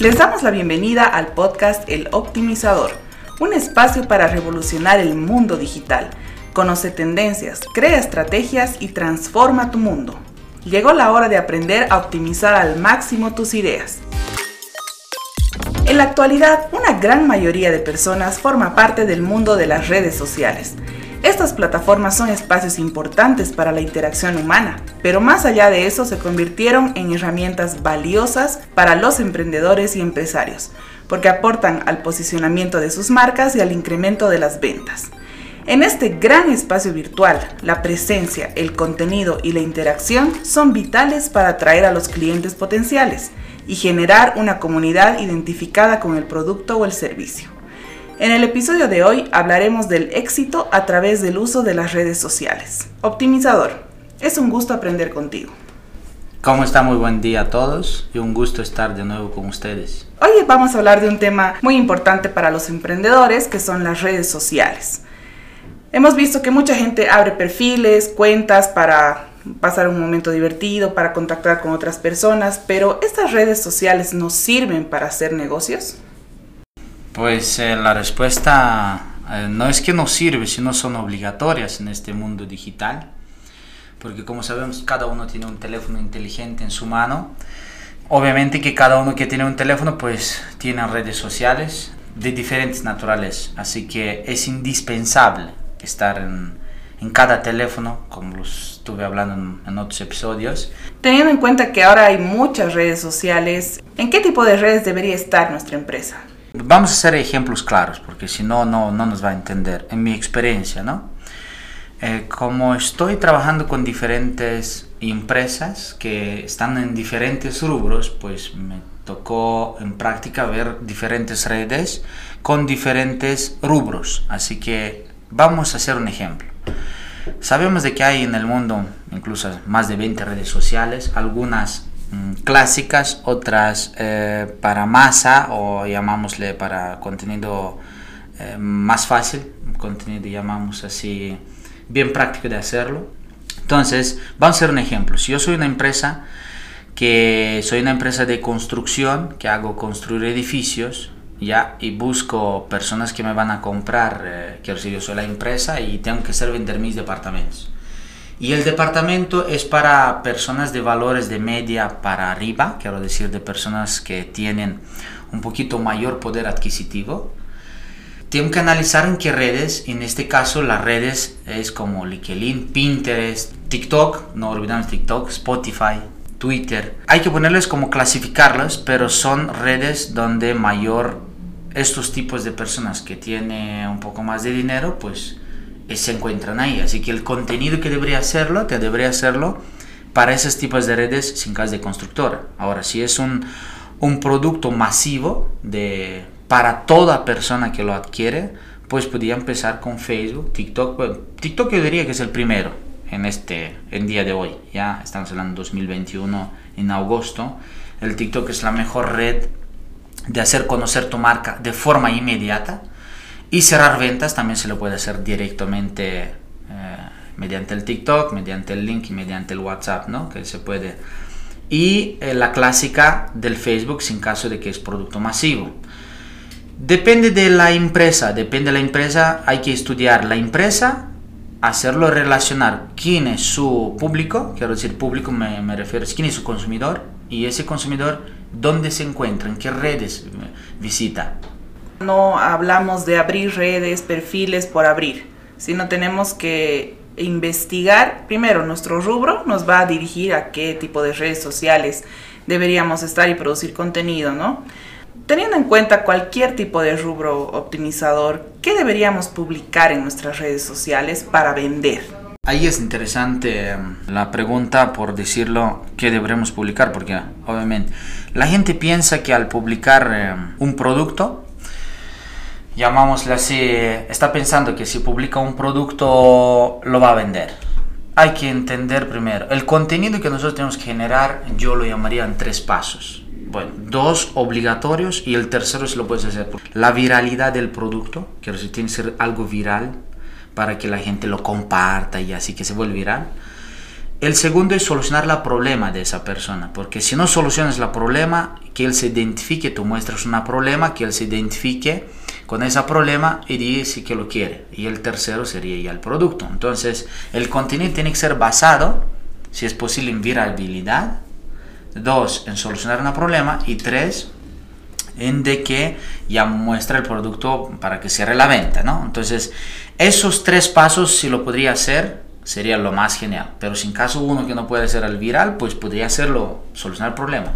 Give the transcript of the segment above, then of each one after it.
Les damos la bienvenida al podcast El Optimizador, un espacio para revolucionar el mundo digital. Conoce tendencias, crea estrategias y transforma tu mundo. Llegó la hora de aprender a optimizar al máximo tus ideas. En la actualidad, una gran mayoría de personas forma parte del mundo de las redes sociales. Estas plataformas son espacios importantes para la interacción humana, pero más allá de eso se convirtieron en herramientas valiosas para los emprendedores y empresarios, porque aportan al posicionamiento de sus marcas y al incremento de las ventas. En este gran espacio virtual, la presencia, el contenido y la interacción son vitales para atraer a los clientes potenciales y generar una comunidad identificada con el producto o el servicio. En el episodio de hoy hablaremos del éxito a través del uso de las redes sociales. Optimizador, es un gusto aprender contigo. ¿Cómo está? Muy buen día a todos y un gusto estar de nuevo con ustedes. Hoy vamos a hablar de un tema muy importante para los emprendedores que son las redes sociales. Hemos visto que mucha gente abre perfiles, cuentas para pasar un momento divertido, para contactar con otras personas, pero ¿estas redes sociales nos sirven para hacer negocios? Pues eh, la respuesta eh, no es que no sirve, sino son obligatorias en este mundo digital, porque como sabemos cada uno tiene un teléfono inteligente en su mano. Obviamente que cada uno que tiene un teléfono pues tiene redes sociales de diferentes naturales, así que es indispensable estar en, cada teléfono, como lo estuve hablando en, otros episodios. Teniendo en cuenta que ahora hay muchas redes sociales, ¿en qué tipo de redes debería estar nuestra empresa? Vamos a hacer ejemplos claros, porque si no, no, no nos va a entender. En mi experiencia, ¿no? Eh, como estoy trabajando con diferentes empresas que están en diferentes rubros, pues me tocó en práctica ver diferentes redes con diferentes rubros. Así que vamos a hacer un ejemplo. Sabemos de que hay en el mundo incluso más de 20 redes sociales, algunas clásicas, otras eh, para masa o llamámosle para contenido eh, más fácil, contenido llamamos así bien práctico de hacerlo. Entonces, vamos a hacer un ejemplo. Si yo soy una empresa que soy una empresa de construcción, que hago construir edificios, ya, y busco personas que me van a comprar, eh, quiero decir, yo soy la empresa y tengo que ser vender mis departamentos. Y el departamento es para personas de valores de media para arriba, quiero decir, de personas que tienen un poquito mayor poder adquisitivo. Tengo que analizar en qué redes, en este caso las redes es como LinkedIn, Pinterest, TikTok, no olvidamos TikTok, Spotify, Twitter. Hay que ponerles como clasificarlas, pero son redes donde mayor estos tipos de personas que tienen un poco más de dinero, pues se encuentran ahí. Así que el contenido que debería hacerlo, que debería hacerlo para esos tipos de redes sin caso de constructora. Ahora, si es un, un producto masivo de, para toda persona que lo adquiere, pues podría empezar con Facebook, TikTok. TikTok yo diría que es el primero en este en día de hoy. Ya estamos hablando 2021 en agosto. El TikTok es la mejor red de hacer conocer tu marca de forma inmediata y cerrar ventas también se lo puede hacer directamente eh, mediante el TikTok, mediante el link y mediante el WhatsApp, ¿no? Que se puede. Y eh, la clásica del Facebook sin caso de que es producto masivo. Depende de la empresa, depende de la empresa, hay que estudiar la empresa, hacerlo relacionar quién es su público, quiero decir público me, me refiero quién es su consumidor y ese consumidor dónde se encuentra, en qué redes visita. No hablamos de abrir redes, perfiles por abrir, sino tenemos que investigar primero nuestro rubro, nos va a dirigir a qué tipo de redes sociales deberíamos estar y producir contenido, ¿no? Teniendo en cuenta cualquier tipo de rubro optimizador, ¿qué deberíamos publicar en nuestras redes sociales para vender? Ahí es interesante em, la pregunta, por decirlo, qué deberemos publicar, porque obviamente la gente piensa que al publicar em, un producto llamámosle así, está pensando que si publica un producto lo va a vender. Hay que entender primero, el contenido que nosotros tenemos que generar, yo lo llamaría en tres pasos. Bueno, dos obligatorios y el tercero si lo puedes hacer. La viralidad del producto, que tiene que ser algo viral para que la gente lo comparta y así que se vuelva viral. El segundo es solucionar el problema de esa persona, porque si no solucionas el problema, que él se identifique, tú muestras un problema, que él se identifique con ese problema y dice que lo quiere. Y el tercero sería ya el producto. Entonces, el contenido tiene que ser basado, si es posible, en virabilidad, dos, en solucionar un problema y tres, en de que ya muestra el producto para que cierre la venta, ¿no? Entonces, esos tres pasos, si lo podría hacer, sería lo más genial. Pero si en caso uno que no puede ser el viral, pues podría hacerlo, solucionar el problema.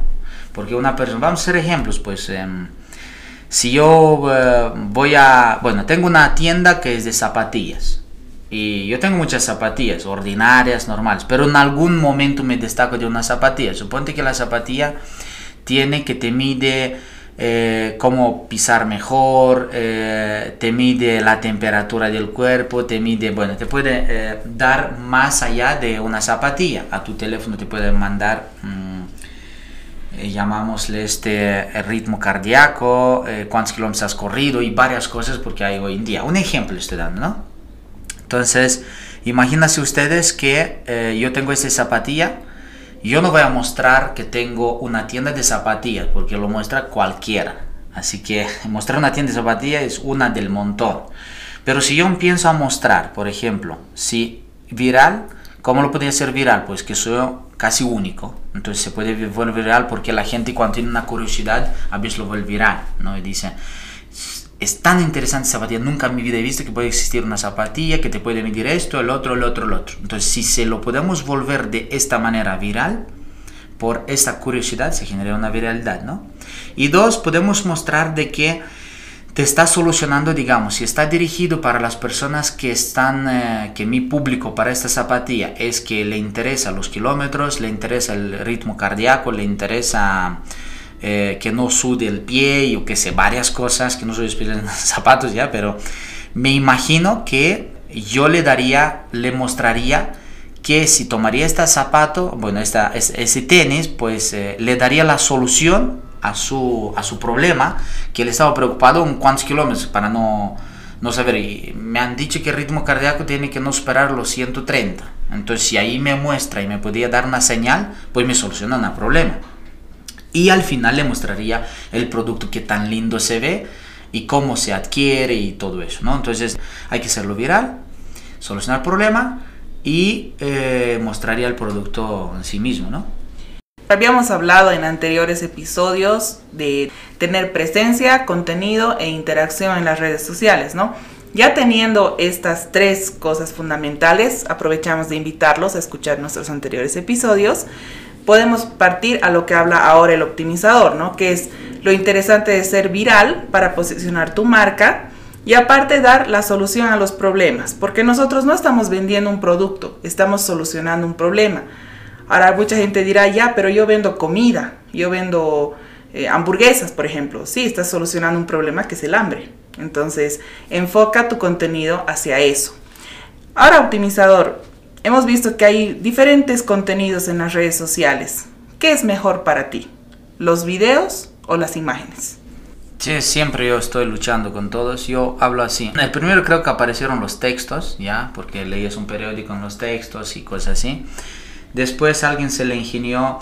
Porque una persona, vamos a hacer ejemplos, pues em, si yo eh, voy a, bueno, tengo una tienda que es de zapatillas. Y yo tengo muchas zapatillas, ordinarias, normales, pero en algún momento me destaco de una zapatilla. Suponte que la zapatilla tiene que te mide eh, cómo pisar mejor, eh, te mide la temperatura del cuerpo, te mide, bueno, te puede eh, dar más allá de una zapatilla. A tu teléfono te puede mandar, mm, llamámosle este ritmo cardíaco, cuántos kilómetros has corrido y varias cosas porque hay hoy en día. Un ejemplo estoy dando, ¿no? Entonces, imagínense ustedes que yo tengo esta zapatilla yo no voy a mostrar que tengo una tienda de zapatillas porque lo muestra cualquiera. Así que mostrar una tienda de zapatillas es una del montón. Pero si yo empiezo a mostrar, por ejemplo, si viral, ¿cómo lo podría ser viral? Pues que soy casi único. Entonces se puede volver viral porque la gente cuando tiene una curiosidad a veces lo vuelve viral. ¿no? Y dice, es tan interesante esa zapatilla, nunca en mi vida he visto que puede existir una zapatilla que te puede medir esto, el otro, el otro, el otro. Entonces, si se lo podemos volver de esta manera viral, por esta curiosidad se genera una viralidad, ¿no? Y dos, podemos mostrar de que te está solucionando, digamos, si está dirigido para las personas que están, eh, que mi público para esta zapatilla es que le interesa los kilómetros, le interesa el ritmo cardíaco, le interesa eh, que no sude el pie, yo que sé, varias cosas, que no soy especialista en zapatos ya, pero me imagino que yo le daría, le mostraría que si tomaría este zapato, bueno, esta, ese tenis, pues eh, le daría la solución a su, a su problema, que él estaba preocupado en cuántos kilómetros para no, no saber. Y me han dicho que el ritmo cardíaco tiene que no superar los 130. Entonces, si ahí me muestra y me podía dar una señal, pues me soluciona el problema y al final le mostraría el producto que tan lindo se ve y cómo se adquiere y todo eso, ¿no? Entonces hay que hacerlo viral, solucionar el problema y eh, mostraría el producto en sí mismo, ¿no? Habíamos hablado en anteriores episodios de tener presencia, contenido e interacción en las redes sociales, ¿no? Ya teniendo estas tres cosas fundamentales, aprovechamos de invitarlos a escuchar nuestros anteriores episodios podemos partir a lo que habla ahora el optimizador, ¿no? Que es lo interesante de ser viral para posicionar tu marca y aparte dar la solución a los problemas, porque nosotros no estamos vendiendo un producto, estamos solucionando un problema. Ahora mucha gente dirá, ya, pero yo vendo comida, yo vendo eh, hamburguesas, por ejemplo. Sí, estás solucionando un problema que es el hambre. Entonces, enfoca tu contenido hacia eso. Ahora, optimizador, Hemos visto que hay diferentes contenidos en las redes sociales. ¿Qué es mejor para ti? ¿Los videos o las imágenes? Sí, siempre yo estoy luchando con todos. Yo hablo así. El primero creo que aparecieron los textos, ya, porque leías un periódico en los textos y cosas así. Después alguien se le ingenió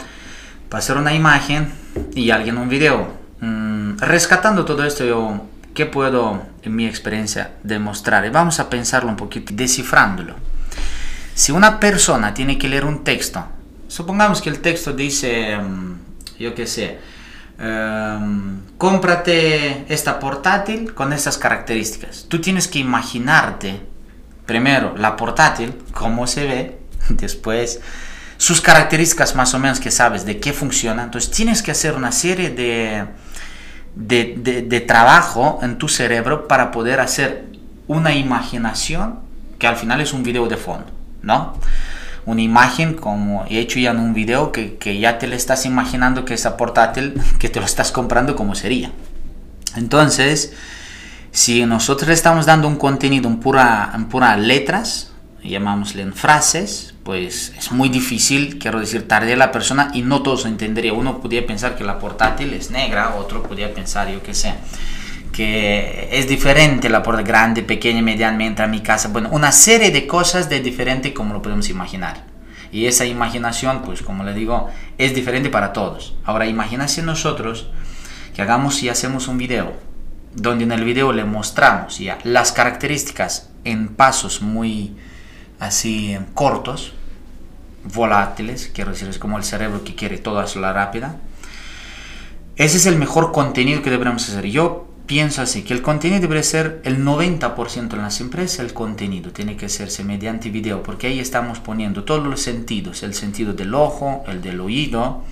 pasar una imagen y alguien un video. Mm, rescatando todo esto, yo, ¿qué puedo, en mi experiencia, demostrar? Y vamos a pensarlo un poquito, descifrándolo. Si una persona tiene que leer un texto, supongamos que el texto dice, mm, yo qué sé, em, cómprate esta portátil con estas características. Tú tienes que imaginarte primero la portátil, cómo se ve, después sus características más o menos que sabes de qué funciona. Entonces tienes que hacer una serie de, de, de trabajo en tu cerebro para poder hacer una imaginación que al final es un video de fondo. ¿No? Una imagen como he hecho ya en un video que, ya te le estás imaginando que esa portátil que te lo estás comprando como sería. Entonces, si nosotros estamos dando un contenido en pura, en pura letras, llamámosle en frases, pues es muy difícil, quiero decir, tarde la persona y no todos entendería. Uno podría pensar que la portátil es negra, otro podría pensar, yo qué sé, que es diferente la puerta grande, pequeña, mediana, a mi casa. Bueno, una serie de cosas de diferente como lo podemos imaginar. Y esa imaginación, pues como le digo, es diferente para todos. Ahora, imagínense nosotros que hagamos y hacemos un video, donde en el video le mostramos ya las características en pasos muy así cortos, volátiles, quiero decir, es como el cerebro que quiere todo a la rápida. Ese es el mejor contenido que deberíamos hacer. Yo pienso así, que el contenido debe ser el 90% en las empresas, el contenido tiene que hacerse mediante video, porque ahí estamos poniendo todos los sentidos, el sentido del ojo, el del oído,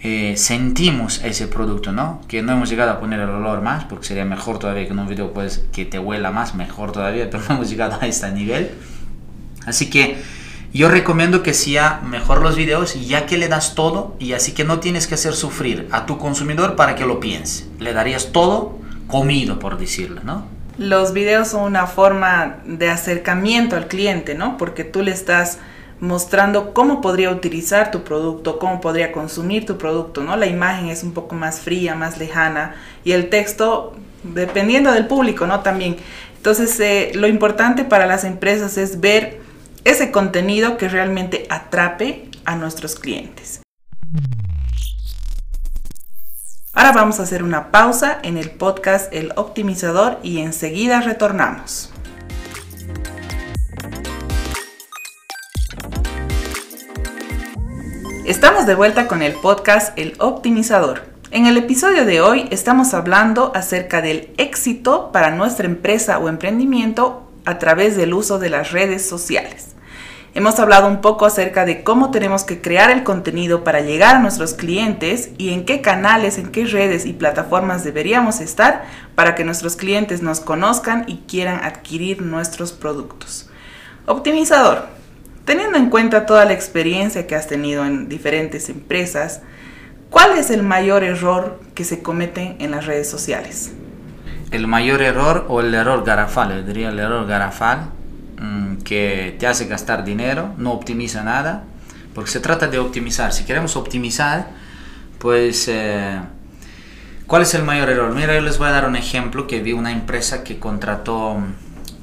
eh, sentimos ese producto, ¿no? Que no hemos llegado a poner el olor más, porque sería mejor todavía que en un video pues que te huela más, mejor todavía, pero no hemos llegado a este nivel. Así que yo recomiendo que sea mejor los videos ya que le das todo y así que no tienes que hacer sufrir a tu consumidor para que lo piense. Le darías todo comido, por decirlo, ¿no? Los videos son una forma de acercamiento al cliente, ¿no? Porque tú le estás mostrando cómo podría utilizar tu producto, cómo podría consumir tu producto, ¿no? La imagen es un poco más fría, más lejana y el texto, dependiendo del público, ¿no? También. Entonces, eh, lo importante para las empresas es ver ese contenido que realmente atrape a nuestros clientes. Ahora vamos a hacer una pausa en el podcast El Optimizador y enseguida retornamos. Estamos de vuelta con el podcast El Optimizador. En el episodio de hoy estamos hablando acerca del éxito para nuestra empresa o emprendimiento a través del uso de las redes sociales. Hemos hablado un poco acerca de cómo tenemos que crear el contenido para llegar a nuestros clientes y en qué canales, en qué redes y plataformas deberíamos estar para que nuestros clientes nos conozcan y quieran adquirir nuestros productos. Optimizador. Teniendo en cuenta toda la experiencia que has tenido en diferentes empresas, ¿cuál es el mayor error que se comete en las redes sociales? El mayor error o el error garrafal, yo diría el error garrafal que te hace gastar dinero, no optimiza nada, porque se trata de optimizar. Si queremos optimizar, pues, eh, ¿cuál es el mayor error? Mira, yo les voy a dar un ejemplo que vi una empresa que contrató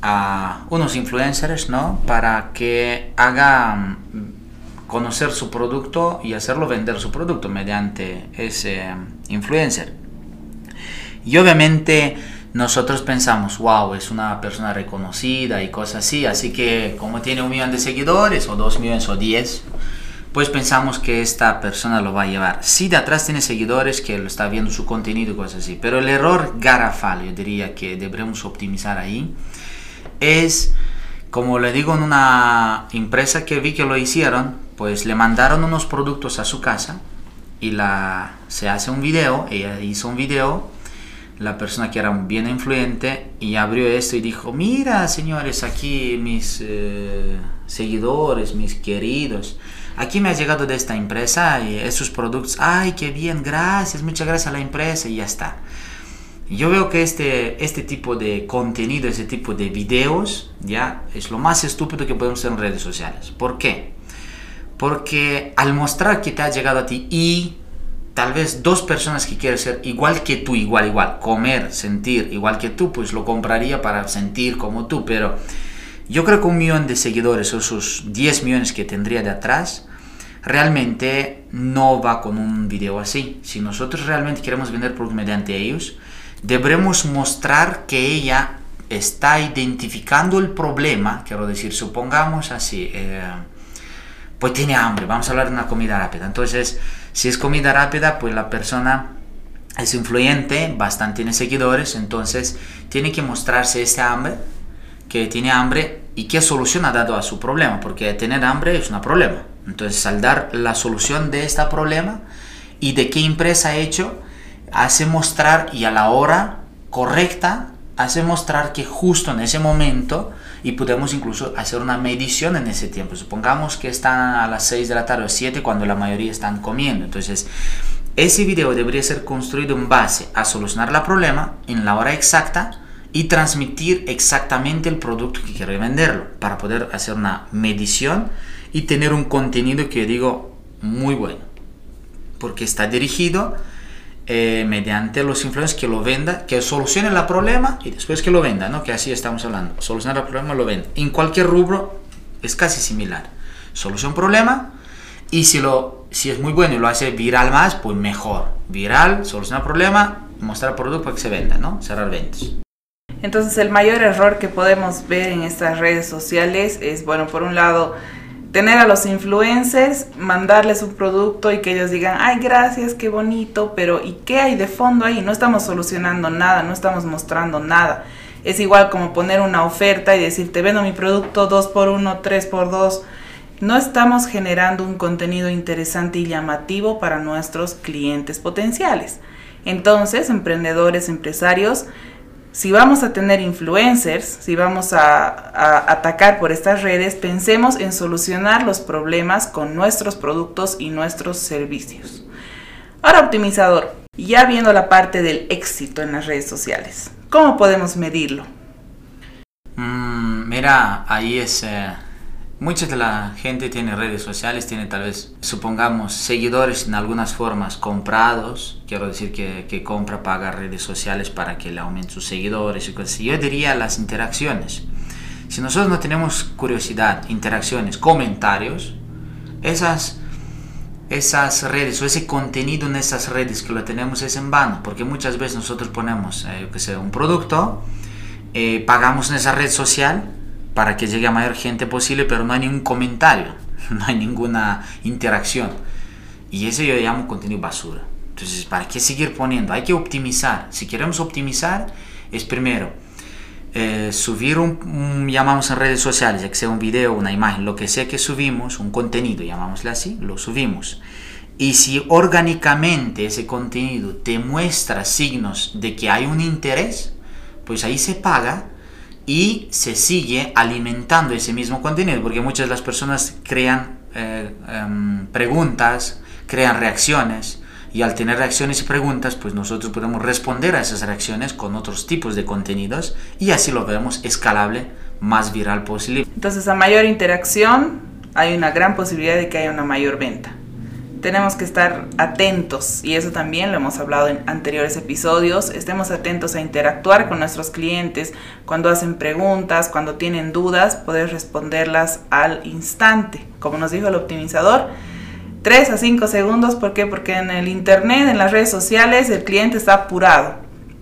a unos influencers, ¿no? Para que haga mm, conocer su producto y hacerlo vender su producto mediante ese influencer. Y obviamente nosotros pensamos, wow, es una persona reconocida y cosas así, así que como tiene un millón de seguidores, o dos millones, o diez, pues pensamos que esta persona lo va a llevar. Sí, de atrás tiene seguidores que lo está viendo su contenido y cosas así, pero el error garrafal, yo diría que deberemos optimizar ahí, es, como le digo, en una empresa que vi que lo hicieron, pues le mandaron unos productos a su casa y la, se hace un video, ella hizo un video la persona que era bien influyente y abrió esto y dijo, mira señores, aquí mis eh, seguidores, mis queridos, aquí me ha llegado de esta empresa y esos productos, ay, qué bien, gracias, muchas gracias a la empresa y ya está. Yo veo que este, este tipo de contenido, este tipo de videos, ya es lo más estúpido que podemos hacer en redes sociales. ¿Por qué? Porque al mostrar que te ha llegado a ti y tal vez dos personas que quieren ser igual que tú, igual, igual, comer, sentir igual que tú, pues lo compraría para sentir como tú, pero yo creo que un millón de seguidores o esos 10 millones que tendría de atrás, realmente no va con un video así. Si nosotros realmente queremos vender productos mediante ellos, deberemos mostrar que ella está identificando el problema, quiero decir, supongamos así, eh, pues tiene hambre, vamos a hablar de una comida rápida, entonces si es comida rápida, pues la persona es influyente, bastante tiene seguidores, entonces tiene que mostrarse ese hambre, que tiene hambre y qué solución ha dado a su problema, porque tener hambre es un problema. Entonces, al dar la solución de este problema y de qué empresa ha hecho, hace mostrar y a la hora correcta, hace mostrar que justo en ese momento y podemos incluso hacer una medición en ese tiempo. Supongamos que están a las 6 de la tarde o 7 cuando la mayoría están comiendo. Entonces, ese video debería ser construido en base a solucionar el problema en la hora exacta y transmitir exactamente el producto que quiere venderlo para poder hacer una medición y tener un contenido que digo muy bueno porque está dirigido eh, mediante los influencers que lo venda, que solucione el problema y después que lo venda, ¿no? Que así estamos hablando. Solucionar el problema, lo venda. En cualquier rubro es casi similar. Solución problema, Y si, lo, si es muy bueno y lo hace viral más, pues mejor. Viral, solucionar problema, mostrar producto para que se venda, ¿no? Cerrar ventas. Entonces el mayor error que podemos ver en estas redes sociales es, bueno, por un lado, tener a los influencers, mandarles un producto y que ellos digan, ay, gracias, qué bonito, pero ¿y qué hay de fondo ahí? No estamos solucionando nada, no estamos mostrando nada. Es igual como poner una oferta y decir, te vendo mi producto 2 por 1 3 por 2 No estamos generando un contenido interesante y llamativo para nuestros clientes potenciales. Entonces, emprendedores, empresarios, si vamos a tener influencers, si vamos a, atacar por estas redes, pensemos en solucionar los problemas con nuestros productos y nuestros servicios. Ahora, optimizador, ya viendo la parte del éxito en las redes sociales, ¿cómo podemos medirlo? Mm, mira, ahí es... Eh, Mucha de la gente tiene redes sociales, tiene tal vez, supongamos, seguidores en algunas formas comprados. Quiero decir que, compra, paga redes sociales para que le aumenten sus seguidores y cosas Yo diría las interacciones. Si nosotros no tenemos curiosidad, interacciones, comentarios, esas, esas redes o ese contenido en esas redes que lo tenemos es en vano. Porque muchas veces nosotros ponemos, eh, que sé, un producto, eh, pagamos en esa red social para que llegue a mayor gente posible, pero no hay ningún comentario, no hay ninguna interacción. Y eso yo llamo contenido basura. Entonces, ¿para qué seguir poniendo? Hay que optimizar. Si queremos optimizar, es primero eh, subir un, llamamos en redes sociales, ya que sea un video, una imagen, lo que sea que subimos, un contenido, llamámosle así, lo subimos. Y si orgánicamente ese contenido te muestra signos de que hay un interés, pues ahí se paga y se sigue alimentando ese mismo contenido, porque muchas de las personas crean eh, em, preguntas, crean reacciones, y al tener reacciones y preguntas, pues nosotros podemos responder a esas reacciones con otros tipos de contenidos y así lo vemos escalable, más viral posible. Entonces, a mayor interacción, hay una gran posibilidad de que haya una mayor venta tenemos que estar atentos y eso también lo hemos hablado en anteriores episodios. Estemos atentos a interactuar con nuestros clientes cuando hacen preguntas, cuando tienen dudas, poder responderlas al instante. Como nos dijo el optimizador, 3 a 5 segundos. ¿Por qué? Porque en el internet, en las redes sociales, el cliente está apurado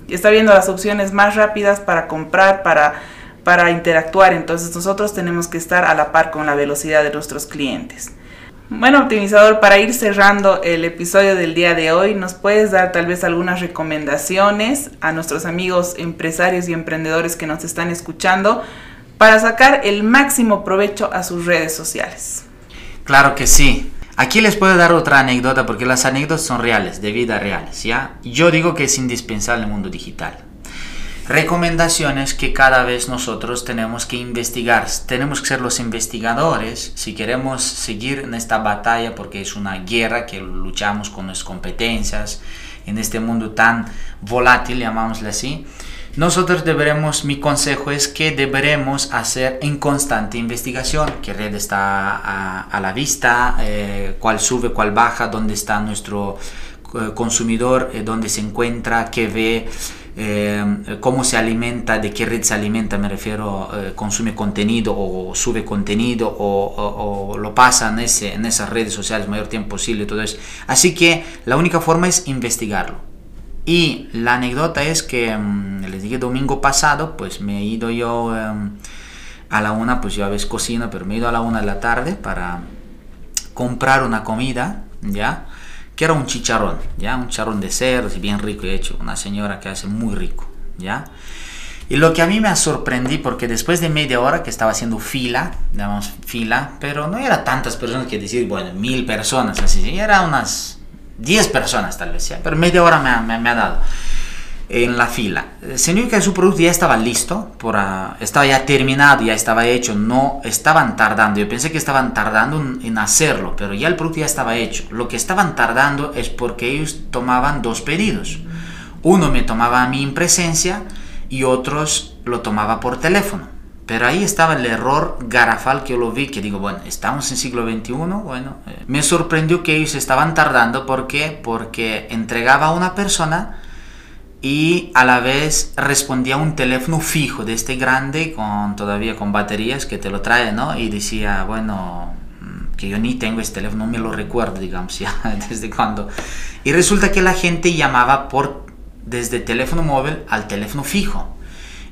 y está viendo las opciones más rápidas para comprar, para, para interactuar. Entonces nosotros tenemos que estar a la par con la velocidad de nuestros clientes. Bueno, optimizador, para ir cerrando el episodio del día de hoy, ¿nos puedes dar tal vez algunas recomendaciones a nuestros amigos empresarios y emprendedores que nos están escuchando para sacar el máximo provecho a sus redes sociales? Claro que sí. Aquí les puedo dar otra anécdota porque las anécdotas son reales, de vida reales, ¿ya? Yo digo que es indispensable en el mundo digital recomendaciones que cada vez nosotros tenemos que investigar. Tenemos que ser los investigadores si queremos seguir en esta batalla porque es una guerra que luchamos con nuestras competencias en este mundo tan volátil, llamámosle así. Nosotros deberemos, mi consejo es que deberemos hacer en constante investigación, qué red está a, la vista, eh, cuál sube, cuál baja, dónde está nuestro eh, consumidor, eh, dónde se encuentra, qué ve, eh, cómo se alimenta, de qué red se alimenta, me refiero, eh, consume contenido o sube contenido o, lo pasa en, ese, en esas redes sociales mayor tiempo posible, todo eso. Así que la única forma es investigarlo. Y la anécdota es que, mm, les dije domingo pasado, pues me he ido yo em, a la una, pues yo a veces cocino, pero me he ido a la una de la tarde para comprar una comida, ¿ya? Que era un chicharrón, ¿ya? Un chicharrón de cerdo, bien rico y hecho, una señora que hace muy rico, ¿ya? Y lo que a mí me ha sorprendido, porque después de media hora que estaba haciendo fila, digamos, fila, pero no era tantas personas que decir, bueno, mil personas, así, era unas 10 personas tal vez, ¿ya? pero media hora me me ha dado en la fila. Significa que su producto ya estaba listo, por, ah, estaba ya terminado, ya estaba hecho, no estaban tardando. Yo pensé que estaban tardando en, hacerlo, pero ya el producto ya estaba hecho. Lo que estaban tardando es porque ellos tomaban dos pedidos. Uno me tomaba a mí en presencia y otros lo tomaba por teléfono. Pero ahí estaba el error garafal que yo lo vi, que digo, bueno, estamos en siglo XXI, bueno, eh, me sorprendió que ellos estaban tardando, ¿por qué? Porque entregaba a una persona y a la vez respondía a un teléfono fijo de este grande con todavía con baterías que te lo trae, ¿no? Y decía, bueno, que yo ni tengo este teléfono, no me lo recuerdo, digamos, ya desde cuando. Y resulta que la gente llamaba por desde teléfono móvil al teléfono fijo.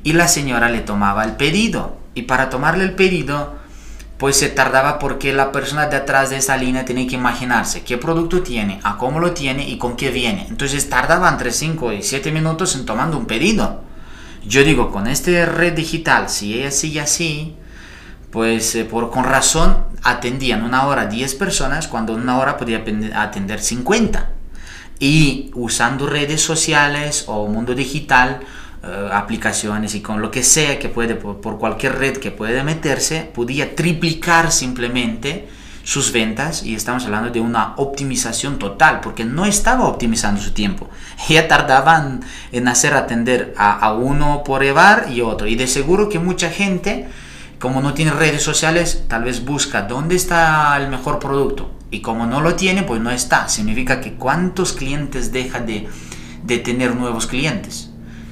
Y la señora le tomaba el pedido. Y para tomarle el pedido, pues se tardaba porque la persona de atrás de esa línea tenía que imaginarse qué producto tiene, a cómo lo tiene y con qué viene. Entonces tardaba entre 5 y 7 minutos en tomando un pedido. Yo digo, con esta red digital, si ella sigue así, pues eh, por, con razón atendían una hora 10 personas cuando una hora podía atender 50. Y usando redes sociales o mundo digital, eh, aplicaciones y con lo que sea que puede, por, cualquier red que puede meterse, podía triplicar simplemente sus ventas y estamos hablando de una optimización total porque no estaba optimizando su tiempo. Ya tardaban en hacer atender a, uno por EVAR y otro. Y de seguro que mucha gente, como no tiene redes sociales, tal vez busca dónde está el mejor producto y como no lo tiene, pues no está. Significa que cuántos clientes deja de, de tener nuevos clientes.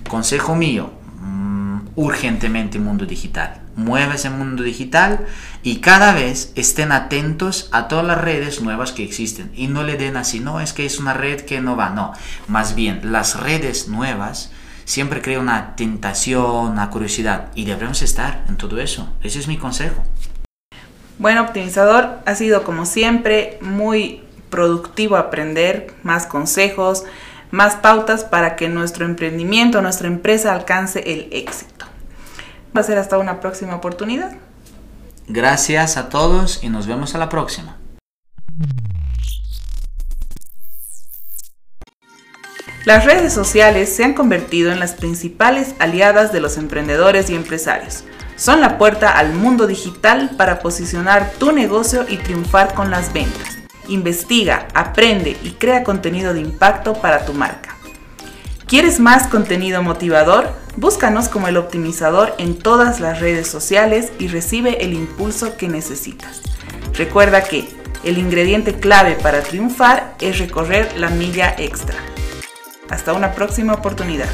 Consejo mío, mmm, urgentemente mundo digital. Mueve ese mundo digital y cada vez estén atentos a todas las redes nuevas que existen y no le den así, no es que es una red que no va, no. Más bien, las redes nuevas siempre crean una tentación, una curiosidad y debemos estar en todo eso. Ese es mi consejo. Bueno, optimizador, ha sido como siempre muy productivo aprender más consejos, más pautas para que nuestro emprendimiento, nuestra empresa alcance el éxito. Va a ser hasta una próxima oportunidad. Gracias a todos y nos vemos a la próxima. Las redes sociales se han convertido en las principales aliadas de los emprendedores y empresarios son la puerta al mundo digital para posicionar tu negocio y triunfar con las ventas. Investiga, aprende y crea contenido de impacto para tu marca. ¿Quieres más contenido motivador? Búscanos como el optimizador en todas las redes sociales y recibe el impulso que necesitas. Recuerda que el ingrediente clave para triunfar es recorrer la milla extra. Hasta una próxima oportunidad.